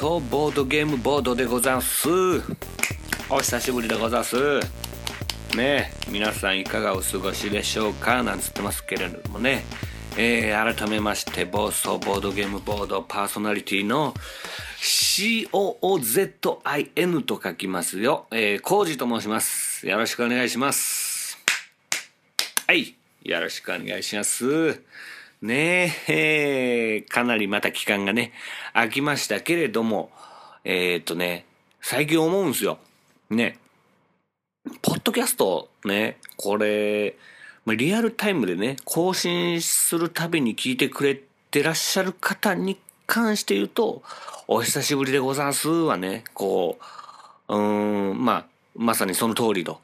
暴走ボードゲームボードでござんすお久しぶりでござんすね皆さんいかがお過ごしでしょうか？なんつってますけれどもねえー、改めまして暴走ボードゲームボードパーソナリティの COOZIN と書きますよ。えー、コージと申します。よろしくお願いします。はい。よろしくお願いします。ねえ、かなりまた期間がね、空きましたけれども、えー、っとね、最近思うんですよ。ね。ポッドキャストね、これ、リアルタイムでね、更新するたびに聞いてくれてらっしゃる方に関して言うと、お久しぶりでござんすはね、こう、うーん、まあ、まさにその通りと。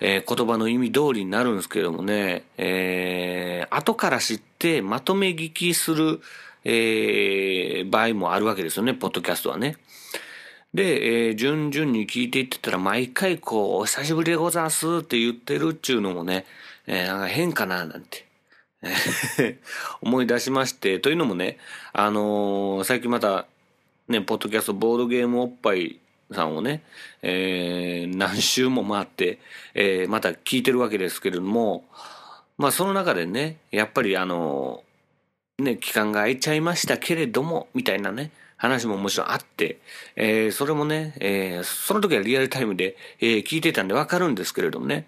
えー、言葉の意味通りになるんですけどもね、えー、後から知ってまとめ聞きする、えー、場合もあるわけですよね、ポッドキャストはね。で、えー、順々に聞いていってたら、毎回こう、お久しぶりでございますって言ってるっちゅうのもね、えー、なんか変かななんて。思い出しまして、というのもね、あのー、最近また、ね、ポッドキャストボードゲームおっぱいさんをね、えー、何周も回って、えー、また聞いてるわけですけれども、まあその中でね、やっぱりあの、ね、期間が空いちゃいましたけれども、みたいなね、話ももちろんあって、えー、それもね、えー、その時はリアルタイムで、えー、聞いてたんでわかるんですけれどもね、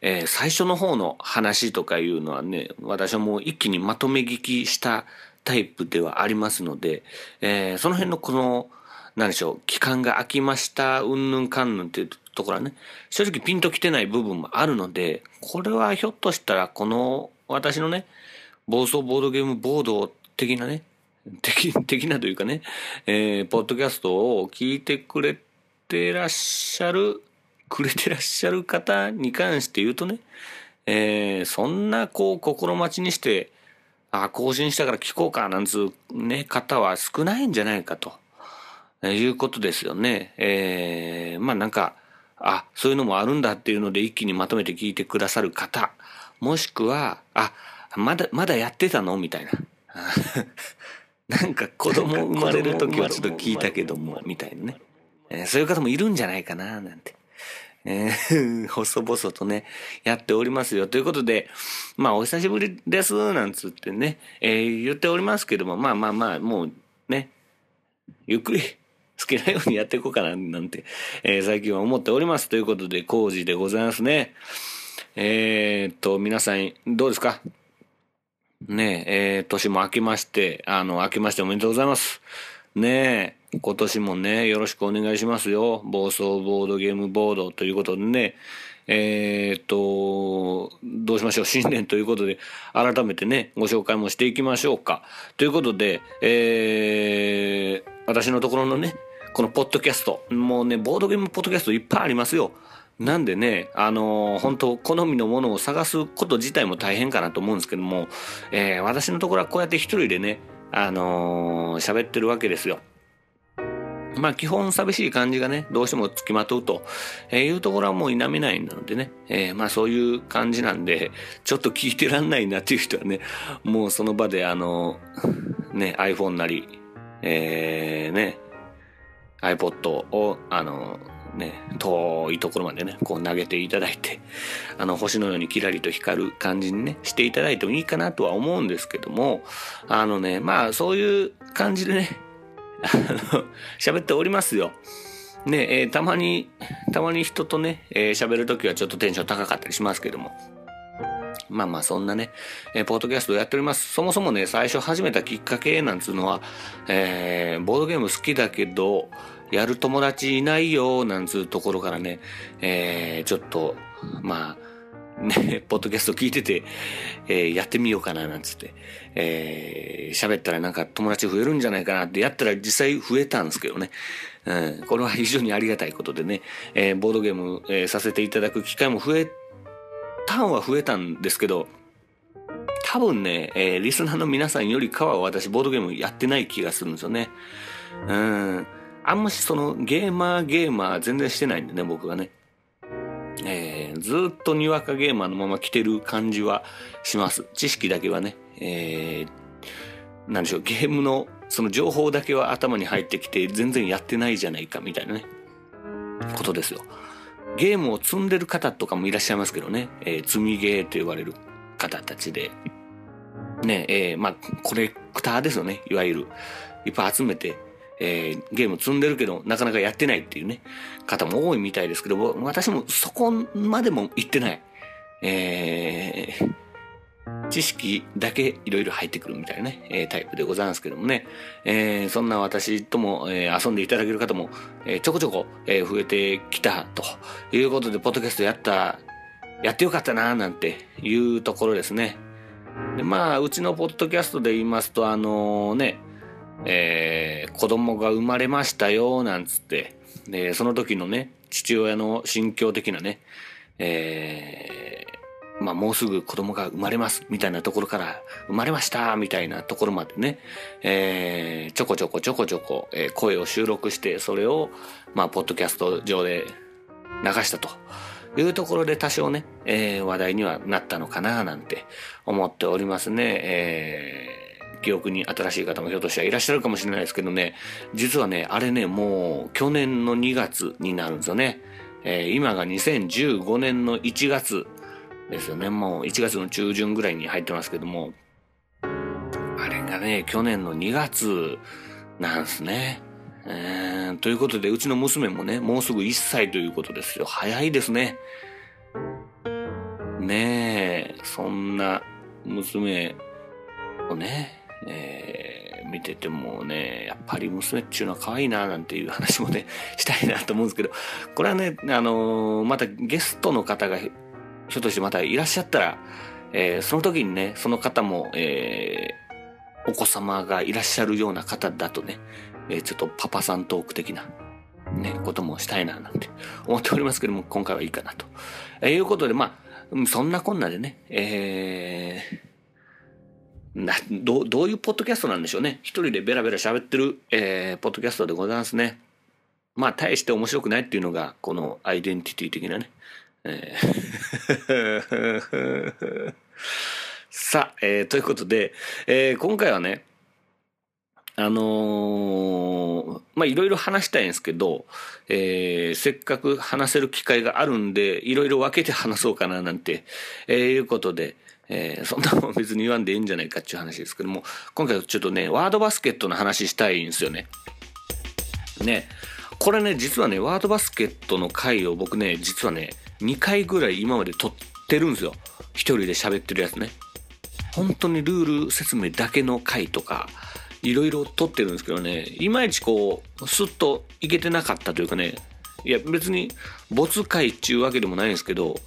え、最初の方の話とかいうのはね、私はもう一気にまとめ聞きしたタイプではありますので、え、その辺のこの、何でしょう、期間が空きました、うんぬんかんぬんっていうところはね、正直ピンときてない部分もあるので、これはひょっとしたらこの私のね、暴走ボードゲームボード的なね、的的なというかね、えー、ポッドキャストを聞いてくれてらっしゃる、くれてらっしゃる方に関して言うとね、えー、そんなこう心待ちにして、あ、更新したから聞こうかなんつうね、方は少ないんじゃないかと。いうことですよね。えー、まあなんか、あ、そういうのもあるんだっていうので一気にまとめて聞いてくださる方、もしくは、あ、まだ、まだやってたの？みたいな。なんか子供生まれる時はちょっと聞いたけども、みたいなね。えー、そういう方もいるんじゃないかな、なんて。えー、細々とね、やっておりますよ。ということで、まあ、お久しぶりです、なんつってね、えー、言っておりますけども、まあまあまあ、もうね、ゆっくり好きなようにやっていこうかな、なんて、えー、最近は思っております。ということで、工事でございますね。えー、っと、皆さん、どうですか？ねえ、えー、年も明けまして、あの、明けましておめでとうございます。ねえ、今年もね、よろしくお願いしますよ。暴走ボードゲームボードということでね、えー、っと、どうしましょう？新年ということで、改めてね、ご紹介もしていきましょうか。ということで、えー、私のところのね、このポッドキャスト。もうね、ボードゲームポッドキャストいっぱいありますよ。なんでね、あのー、本当好みのものを探すこと自体も大変かなと思うんですけども、えー、私のところはこうやって一人でね、あのー、喋ってるわけですよ。まあ基本寂しい感じがね、どうしても付きまとうというところはもう否めないのでね、えー、まあそういう感じなんで、ちょっと聞いてらんないなっていう人はね、もうその場であの、ね、iPhone なり、えー、ね、iPod を、あの、ね、遠いところまでね、こう投げていただいて、あの、星のようにキラリと光る感じにね、していただいてもいいかなとは思うんですけども、あのね、まあ、そういう感じでね、あの、喋っておりますよ。ね、えー、たまに、たまに人とね、えー、喋るときはちょっとテンション高かったりしますけども、まあまあそんなね、えー、ポッドキャストをやっております。そもそもね、最初始めたきっかけなんつうのは、えー、ボードゲーム好きだけど、やる友達いないよ、なんつうところからね、えー、ちょっと、まあ、ね、ポッドキャスト聞いてて、えー、やってみようかななんつって、えー、喋ったらなんか友達増えるんじゃないかなってやったら実際増えたんですけどね。うん、これは非常にありがたいことでね、えー、ボードゲーム、えー、させていただく機会も増えたんは増えたんですけど、多分ね、えー、リスナーの皆さんよりかは私ボードゲームやってない気がするんですよね。うん。あんましそのゲーマーゲーマー全然してないんでね、僕がね。えー、ずっとにわかゲーマーのまま来てる感じはします。知識だけはね、えー、なんでしょう、ゲームのその情報だけは頭に入ってきて全然やってないじゃないかみたいなね、ことですよ。ゲームを積んでる方とかもいらっしゃいますけどね、えー、積みゲーと呼ばれる方たちで、ね、えー、まあ、コレクターですよね、いわゆる。いっぱい集めて、えー、ゲーム積んでるけど、なかなかやってないっていうね、方も多いみたいですけど、私もそこまでも行ってない。えー、知識だけいろいろ入ってくるみたいなね、えー、タイプでございますけどもね、えー、そんな私とも、えー、遊んでいただける方も、え、ちょこちょこ、え、増えてきたということで、ポッドキャストやった、やってよかったななんていうところですね。でまあ、うちのポッドキャストで言いますと、あの、ね、えー、子供が生まれましたよ、なんつって、その時のね、父親の心境的なね、え、まあもうすぐ子供が生まれます、みたいなところから、生まれました、みたいなところまでね、えー、ちょこちょこちょこちょこ、えー、声を収録して、それを、まあ、ポッドキャスト上で流したと。いうところで多少ね、えー、話題にはなったのかななんて思っておりますね。えー記憶に新しい方もひょっとしたらいらっしゃるかもしれないですけどね、実はね、あれね、もう去年の2月になるんですよね。えー、今が2015年の1月ですよね。もう1月の中旬ぐらいに入ってますけども、あれがね、去年の2月なんすね。えー、ということで、うちの娘もね、もうすぐ1歳ということですよ。早いですね。ねえ、そんな娘をね、えー、見ててもね、やっぱり娘っちゅうのは可愛いななんていう話もね、したいなと思うんですけど、これはね、あのー、またゲストの方がひょっとしてまたいらっしゃったら、えー、その時にね、その方も、えー、お子様がいらっしゃるような方だとね、えー、ちょっとパパさんトーク的な、ね、こともしたいななんて 思っておりますけども、今回はいいかなと。えー、いうことで、まあ、そんなこんなでね、えー、な、どどういうポッドキャストなんでしょうね。一人でベラベラ喋ってる、えー、ポッドキャストでございますね。まあ、大して面白くないっていうのが、このアイデンティティ的なね。えー さあ、えー、ということで、えー、今回はね、あの、まあ、いろいろ話したいんですけど、え、せっかく話せる機会があるんで、いろいろ分けて話そうかななんて、え、いうことで、え、そんなもん別に言わんでいいんじゃないかっていう話ですけども、今回はちょっとね、ワードバスケットの話したいんですよね。ね。これね、実はね、ワードバスケットの回を僕ね、実はね、2回ぐらい今まで撮ってるんですよ。一人で喋ってるやつね。本当にルール説明だけの回とか、いろいろ撮ってるんですけどね、いまいちこう、スッといけてなかったというかね、いや別に没回っちゅうわけでもないんですけど、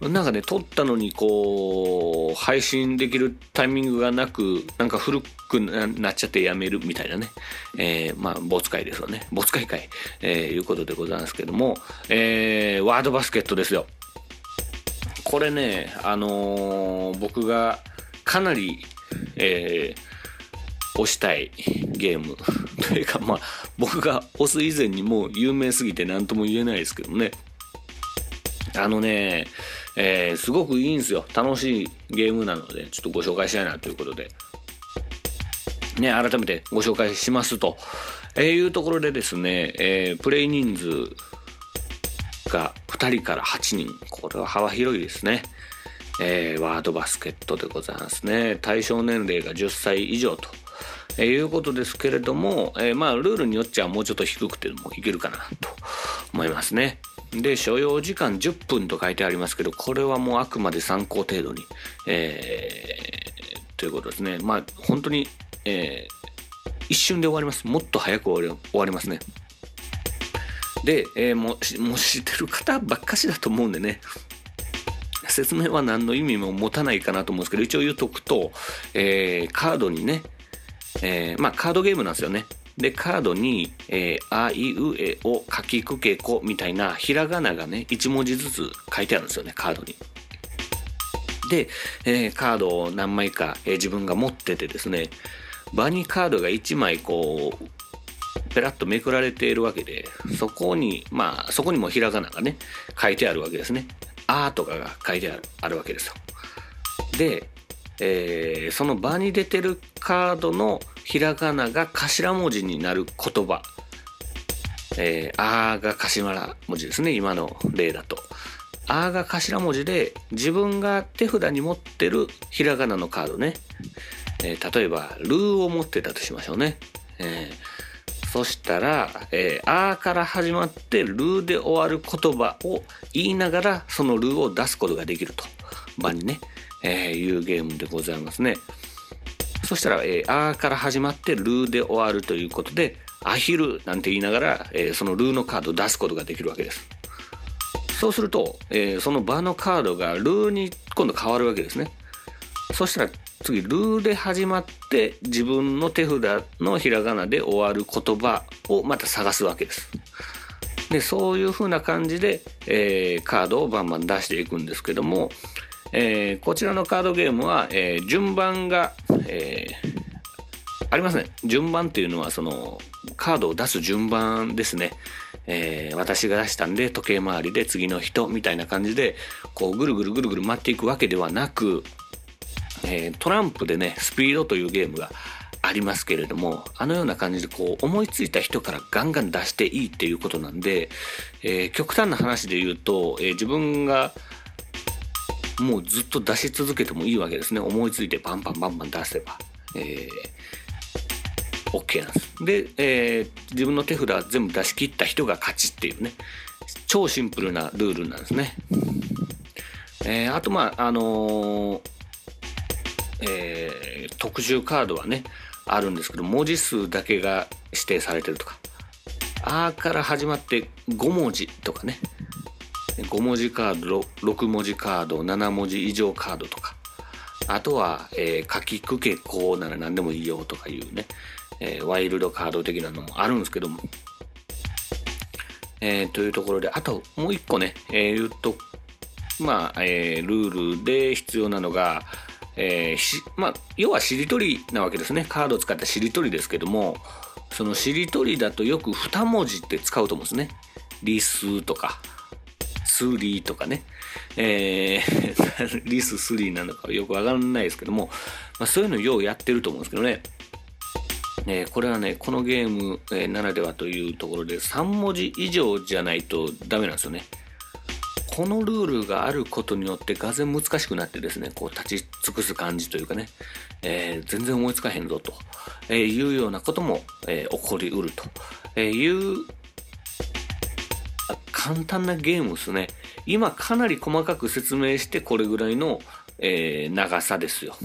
なんかね、撮ったのにこう、配信できるタイミングがなく、なんか古くなっちゃってやめるみたいなね。えー、まあ、没会ですよね。没会会、えー、いうことでございますけども、えー、ワードバスケットですよ。これね、あのー、僕がかなり、えー、推したいゲーム。というか、まあ、僕が推す以前にもう有名すぎて何とも言えないですけどね。あのね、えー、すごくいいんですよ。楽しいゲームなので、ちょっとご紹介したいなということで。ね、改めてご紹介しますと、えー、いうところでですね、えー、プレイ人数が2人から8人。これは幅広いですね。えー、ワードバスケットでございますね。対象年齢が10歳以上と。え、いうことですけれども、えー、まあルールによっちゃもうちょっと低くてもいけるかなと思いますね。で、所要時間10分と書いてありますけど、これはもうあくまで参考程度に、えー、ということですね。まあ、本当に、えー、一瞬で終わります。もっと早く終わり終わりますね。で、えー、もう、もう知ってる方ばっかしだと思うんでね、説明は何の意味も持たないかなと思うんですけど一応言うとくと、えー、カードにね、えー、まあカードゲームなんですよねでカードに「えー、あいうえおかきくけこ」みたいなひらがながね1文字ずつ書いてあるんですよねカードに。で、えー、カードを何枚か、えー、自分が持っててですね場にカードが1枚こうペラッとめくられているわけでそこにまあそこにもひらがながね書いてあるわけですね。あーとかが書いてあるわけですよ。で、えー、その場に出てるカードのひらがなが頭文字になる言葉。えー、あーが頭文字ですね、今の例だと。あーが頭文字で自分が手札に持ってるひらがなのカードね。えー、例えば、ルーを持ってたとしましょうね。えー、そしたら、えー、あーから始まってルーで終わる言葉を言いながらそのルーを出すことができると。場にね、えー、いうゲームでございますね。そしたら、えー、あーから始まってルーで終わるということで、アヒルなんて言いながら、えー、そのルーのカードを出すことができるわけです。そうすると、えー、その場のカードがルーに今度変わるわけですね。そしたら次、ルーで始まって自分の手札のひらがなで終わる言葉をまた探すわけです。で、そういう風な感じで、えー、カードをバンバン出していくんですけども、えー、こちらのカードゲームは、えー、順番が、えー、ありますね。順番っていうのはそのカードを出す順番ですね。えー、私が出したんで時計回りで次の人みたいな感じでこうぐるぐるぐるぐる回っていくわけではなく、えー、トランプでねスピードというゲームがありますけれどもあのような感じでこう思いついた人からガンガン出していいっていうことなんで、えー、極端な話で言うと、え自分がもうずっと出し続けてもいいわけですね。思いついてバンバンバンバン出せば、えー、OK なんです。で、えー、自分の手札全部出し切った人が勝ちっていうね。超シンプルなルールなんですね、えー、あとまああのー、え、特集カードはねあるんですけど文字数だけが指定されてるとか「あ」から始まって5文字とかね。5文字カード6文字カード7文字以上カードとか。あとは、えー、書きくけこうなら何でもいいよとかいうね、えー、ワイルドカード的なのもあるんですけども、えー、というところであともう一個ね、えー、言うとまあ、えー、ルールで必要なのが、えーまあ、要はしりとりなわけですね。カードを使ったしりとりですけどもそのしりとりだとよく2文字って使うと思うんですね。リスとか。スリーとかね、えー、リス3なのかよくわからないですけども、まあ、そういうのようやってると思うんですけどね。えー、これはね、このゲーム、え、ならではというところで3文字以上じゃないとダメなんですよね。このルールがあることによってがぜ難しくなってですね、こう立ち尽くす感じというかね、えー、全然思いつかへんぞと、えいうようなことも、え起こりうると。いう簡単なゲームですね。今かなり細かく説明してこれぐらいの、えー、長さですよ。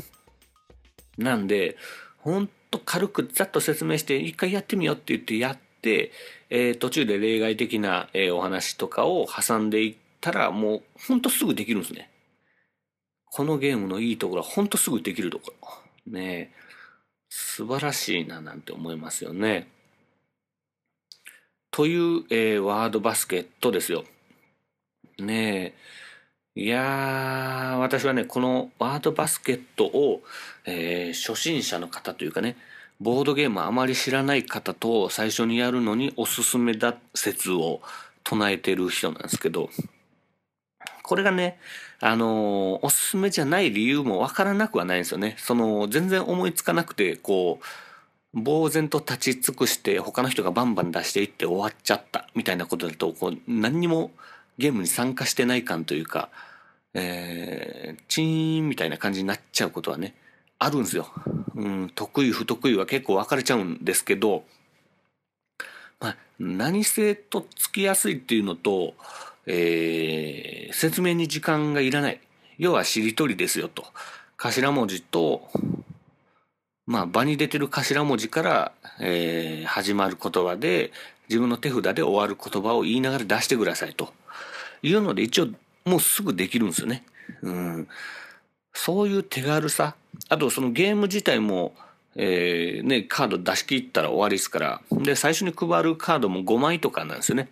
なんで、ほんと軽くざっと説明して一回やってみようって言ってやって、えー、途中で例外的な、えー、お話とかを挟んでいったらもうほんとすぐできるんですね。このゲームのいいところはほんとすぐできるところ。ね素晴らしいななんて思いますよね。という、えー、ワードバスケットですよ。ねえ。いやー、私はね、このワードバスケットを、えー、初心者の方というかね、ボードゲームあまり知らない方と最初にやるのにおすすめだ説を唱えてる人なんですけど、これがね、あのー、おすすめじゃない理由もわからなくはないんですよね。その、全然思いつかなくて、こう、呆然と立ち尽くして他の人がバンバン出していって終わっちゃったみたいなことだとこう何にもゲームに参加してない感というか、えー、チーンみたいな感じになっちゃうことはねあるんですよ。うん、得意不得意は結構分かれちゃうんですけど、まあ、何せとつきやすいっていうのと、えー、説明に時間がいらない。要はしりとりですよと。頭文字とまあ、場に出てる頭文字から、えー、始まる言葉で、自分の手札で終わる言葉を言いながら出してくださいというので、一応もうすぐできるんですよね。うん。そういう手軽さ。あとそのゲーム自体も、えー、ね、カード出し切ったら終わりですから。で、最初に配るカードも5枚とかなんですよね。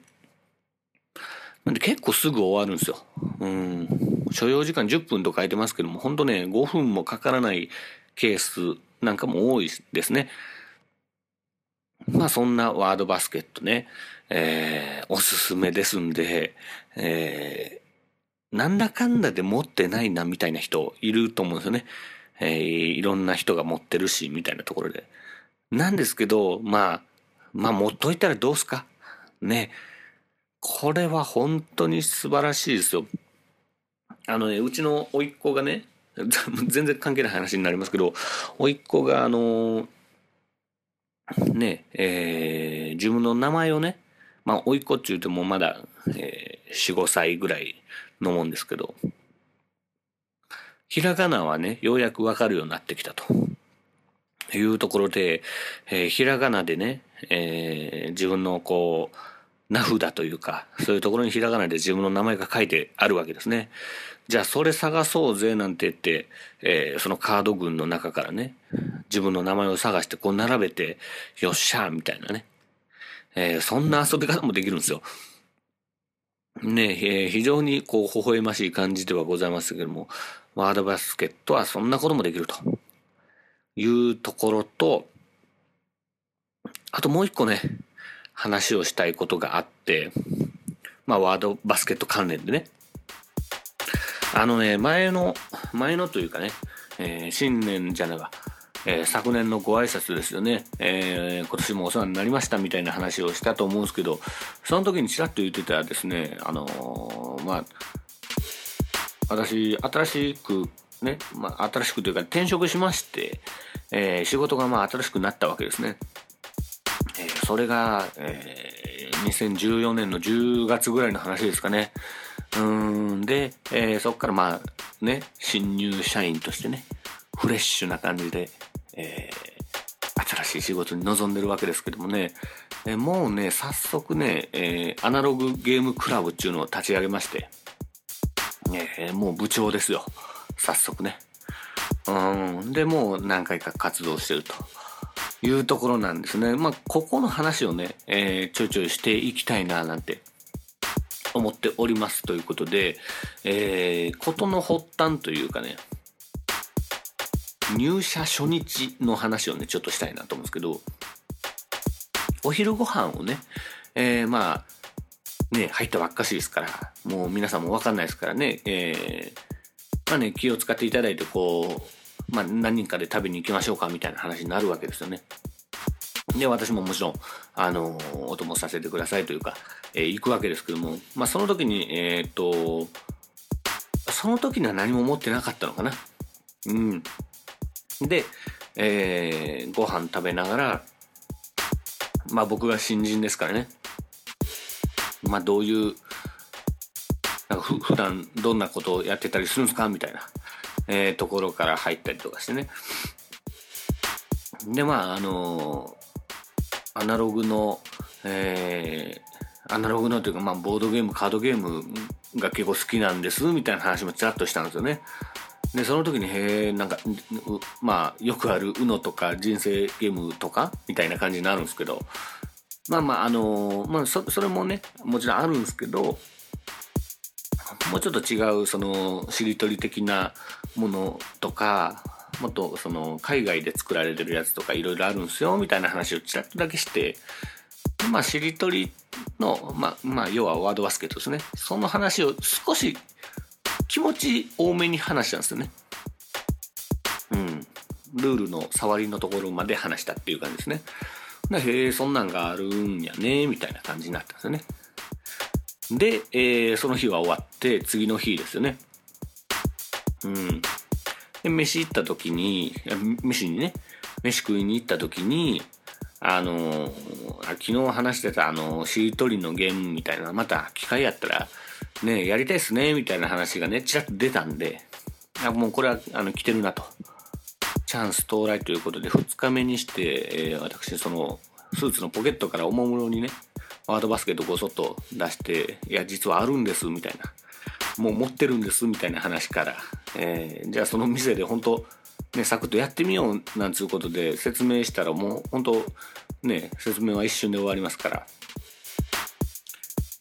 なんで結構すぐ終わるんですよ。うん。所要時間10分と書いてますけども、ほんとね、5分もかからないケースなんかも多いですね。まあそんなワードバスケットね、えー、おすすめですんで、えー、なんだかんだで持ってないなみたいな人いると思うんですよね。えー、いろんな人が持ってるし、みたいなところで。なんですけど、まあ、まあ持っといたらどうすかね。これは本当に素晴らしいですよ。あのね、うちの甥っ子がね、全然関係ない話になりますけど、甥っ子があの、ね、えー、自分の名前をね、まあ、甥っ子って言うてもまだ、えー、4、5歳ぐらいのもんですけど、ひらがなはね、ようやくわかるようになってきたと。いうところで、えー、ひらがなでね、えー、自分のこう、名札というか、そういうところにひらがなで自分の名前が書いてあるわけですね。じゃあそれ探そうぜなんて言って、えー、そのカード群の中からね、自分の名前を探してこう並べて、よっしゃーみたいなね。えー、そんな遊び方もできるんですよ。ねえー、非常にこう微笑ましい感じではございますけども、ワードバスケットはそんなこともできるというところと、あともう一個ね、話をしたいことがあって、まあ、ワードバスケット関連でね。あのね、前の、前のというかね、えー、新年じゃないわ、えー、昨年のご挨拶ですよね、えー、今年もお世話になりましたみたいな話をしたと思うんですけど、その時にちらっと言ってたですね、あの、まあ、私、新しくね、まあ、新しくというか転職しまして、え、仕事がまあ新しくなったわけですね。え、それが、えー、2014年の10月ぐらいの話ですかね。うんで、えー、そこからまあね、新入社員としてね、フレッシュな感じで、えー、新しい仕事に臨んでるわけですけどもね、えー、もうね、早速ね、えー、アナログゲームクラブっていうのを立ち上げまして、えー、もう部長ですよ。早速ね。うん。で、もう何回か活動してると。いうところなんですね。まあ、ここの話をね、えー、ちょいちょいしていきたいななんて思っておりますということで、えー、ことの発端というかね、入社初日の話をね、ちょっとしたいなと思うんですけど、お昼ご飯をね、えー、まあ、ね、入ったばっかしですから、もう皆さんもわかんないですからね、えー、まあね、気を使っていただいて、こう、まあ、何人かで食べに行きましょうかみたいな話になるわけですよね。で、私ももちろん、あの、お供させてくださいというか、えー、行くわけですけども、まあ、その時に、えー、っと、その時には何も持ってなかったのかな。うん。で、えー、ご飯食べながら、まあ僕が新人ですからね。まあどういう、なんかふ普段どんなことをやってたりするんですか？みたいな。えー、ところから入ったりとかしてね。で、まあ、あのー、アナログの、えー、アナログのというか、まあ、ボードゲーム、カードゲームが結構好きなんです、みたいな話もちらっとしたんですよね。で、その時に、へえ、なんか、まあ、よくある UNO とか人生ゲームとか、みたいな感じになるんですけど、まあまあ、あのー、まあそ、それもね、もちろんあるんですけど、もうちょっと違う、その、しりとり的なものとか、もっとその海外で作られてるやつとかいろいろあるんすよみたいな話をちらっとだけしてまあしりとりのまあまあ要はワードバスケットですね。その話を少し気持ち多めに話したんですよね。うん。ルールの触りのところまで話したっていう感じですね。でへえそんなんがあるんやねみたいな感じになったんですよね。で、えー、その日は終わって次の日ですよね。うん。で、飯行った時に、飯にね、飯食いに行った時に、あのー、昨日話してたあの、しりとりのゲームみたいな、また機会やったら、ね、やりたいっすね、みたいな話がね、ちらっと出たんで、あもうこれは、あの、来てるなと。チャンス到来ということで、2日目にして、えー、私、その、スーツのポケットからおもむろにね、ワードバスケットごそっと出して、いや、実はあるんです、みたいなもう持ってるんですみたいな話から、えー、じゃあその店で本当ね、サクッとやってみようなんつうことで説明したらもう本当ね、説明は一瞬で終わりますから。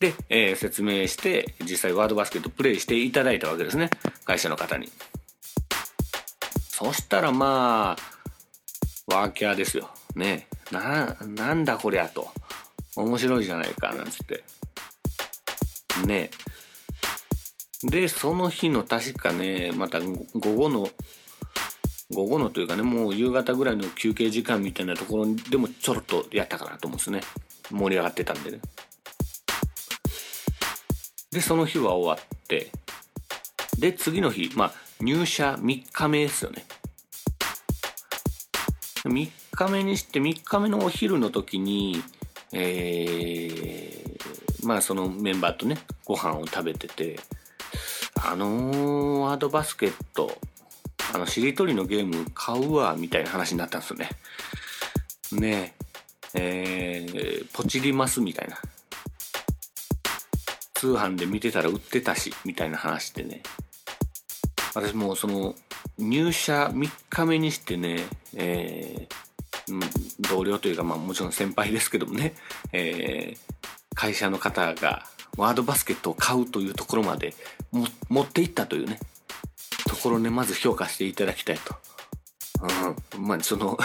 で、えー、説明して実際ワードバスケットプレイしていただいたわけですね。会社の方に。そしたらまあ、ワーキャーですよ。ね。な、なんだこりゃと。面白いじゃないか、なんつって。ね。で、その日の確かね、また午後の、午後のというかね、もう夕方ぐらいの休憩時間みたいなところでもちょろっとやったかなと思うんですね。盛り上がってたんでね。で、その日は終わって、で、次の日、まあ、入社3日目ですよね。3日目にして3日目のお昼の時に、えー、まあそのメンバーとね、ご飯を食べてて、あのー、ワードバスケット、あの、しりとりのゲーム買うわ、みたいな話になったんですよね。ねえ、えー、ポチりますみたいな。通販で見てたら売ってたし、みたいな話でね。私もその、入社3日目にしてね、えー、同僚というか、まあもちろん先輩ですけどもね、えー、会社の方がワードバスケットを買うというところまで持っていったというね、ところね、まず評価していただきたいと。うん。まあ、その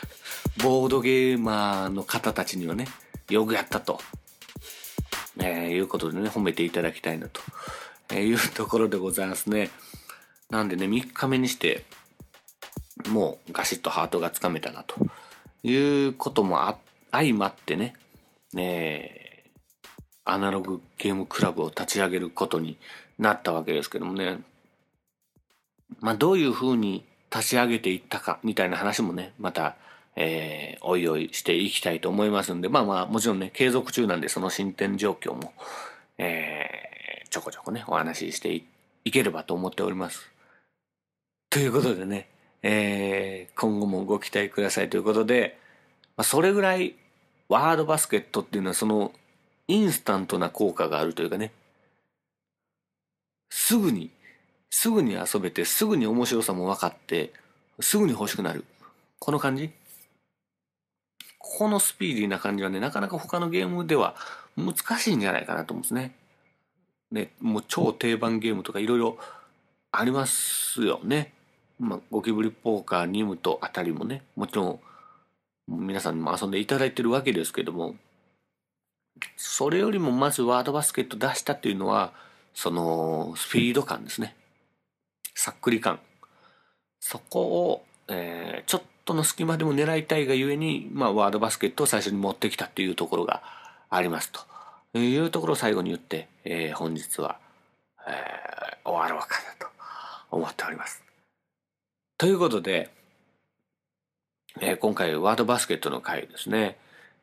ボードゲーマーの方たちにはね、よくやったと、えー、いうことでね、褒めていただきたいなと、えー、いうところでございますね。なんでね、3日目にして、もうガシッとハートがつかめたなということもあ相まってね、ねアナログゲームクラブを立ち上げることになったわけですけどもね。まあどういうふうに立ち上げていったかみたいな話もね、また、えー、おいおいしていきたいと思いますんで、まあまあもちろんね、継続中なんでその進展状況も、えー、ちょこちょこね、お話ししていければと思っております。ということでね、えー、今後もご期待くださいということで、まあ、それぐらいワードバスケットっていうのはそのインスタントな効果があるというかね、すぐに、すぐに遊べて、すぐに面白さも分かって、すぐに欲しくなる。この感じ？このスピーディーな感じはね、なかなか他のゲームでは難しいんじゃないかなと思うんですね。ね、もう超定番ゲームとかいろいろありますよね。まあ、ゴキブリポーカー、ニムとあたりもね、もちろん皆さんにも遊んでいただいてるわけですけども、それよりもまずワードバスケット出したっていうのは、そのスピード感ですね。さっくり感。そこを、えー、ちょっとの隙間でも狙いたいがゆえに、まあ、ワードバスケットを最初に持ってきたっていうところがありますというところを最後に言って、えー、本日は、えー、終わろうかなと思っております。ということで、えー、今回ワードバスケットの回ですね、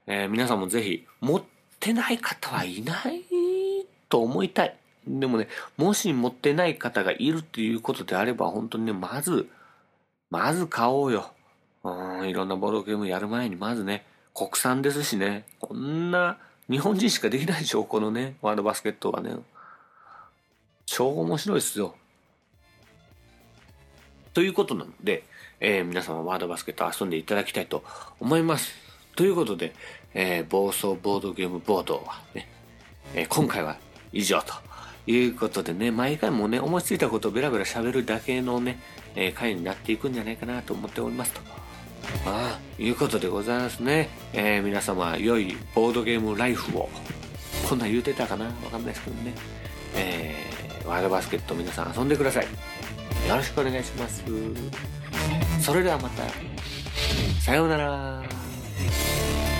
えー、皆さんもぜひ持ってない方はいないと思いたい。でもね、もし持ってない方がいるっていうことであれば、本当にね、まず、まず買おうよ。うん、いろんなボードゲームやる前に、まずね、国産ですしね、こんな、日本人しかできないでしょ、このね、ワードバスケットはね。超面白いっすよ。ということなので、えー、皆様ワードバスケット遊んでいただきたいと思います。ということで、えー、暴走ボードゲームボードはね、えー、今回は以上ということでね、毎回もね、思いついたことをベラベラ喋るだけのね、えー、回になっていくんじゃないかなと思っておりますと。ああ、いうことでございますね。えー、皆様、良いボードゲームライフを、こんなん言うてたかなわかんないですけどね。えー、ワードバスケット皆さん遊んでください。よろしくお願いします。それではまた。さようなら。Thank you.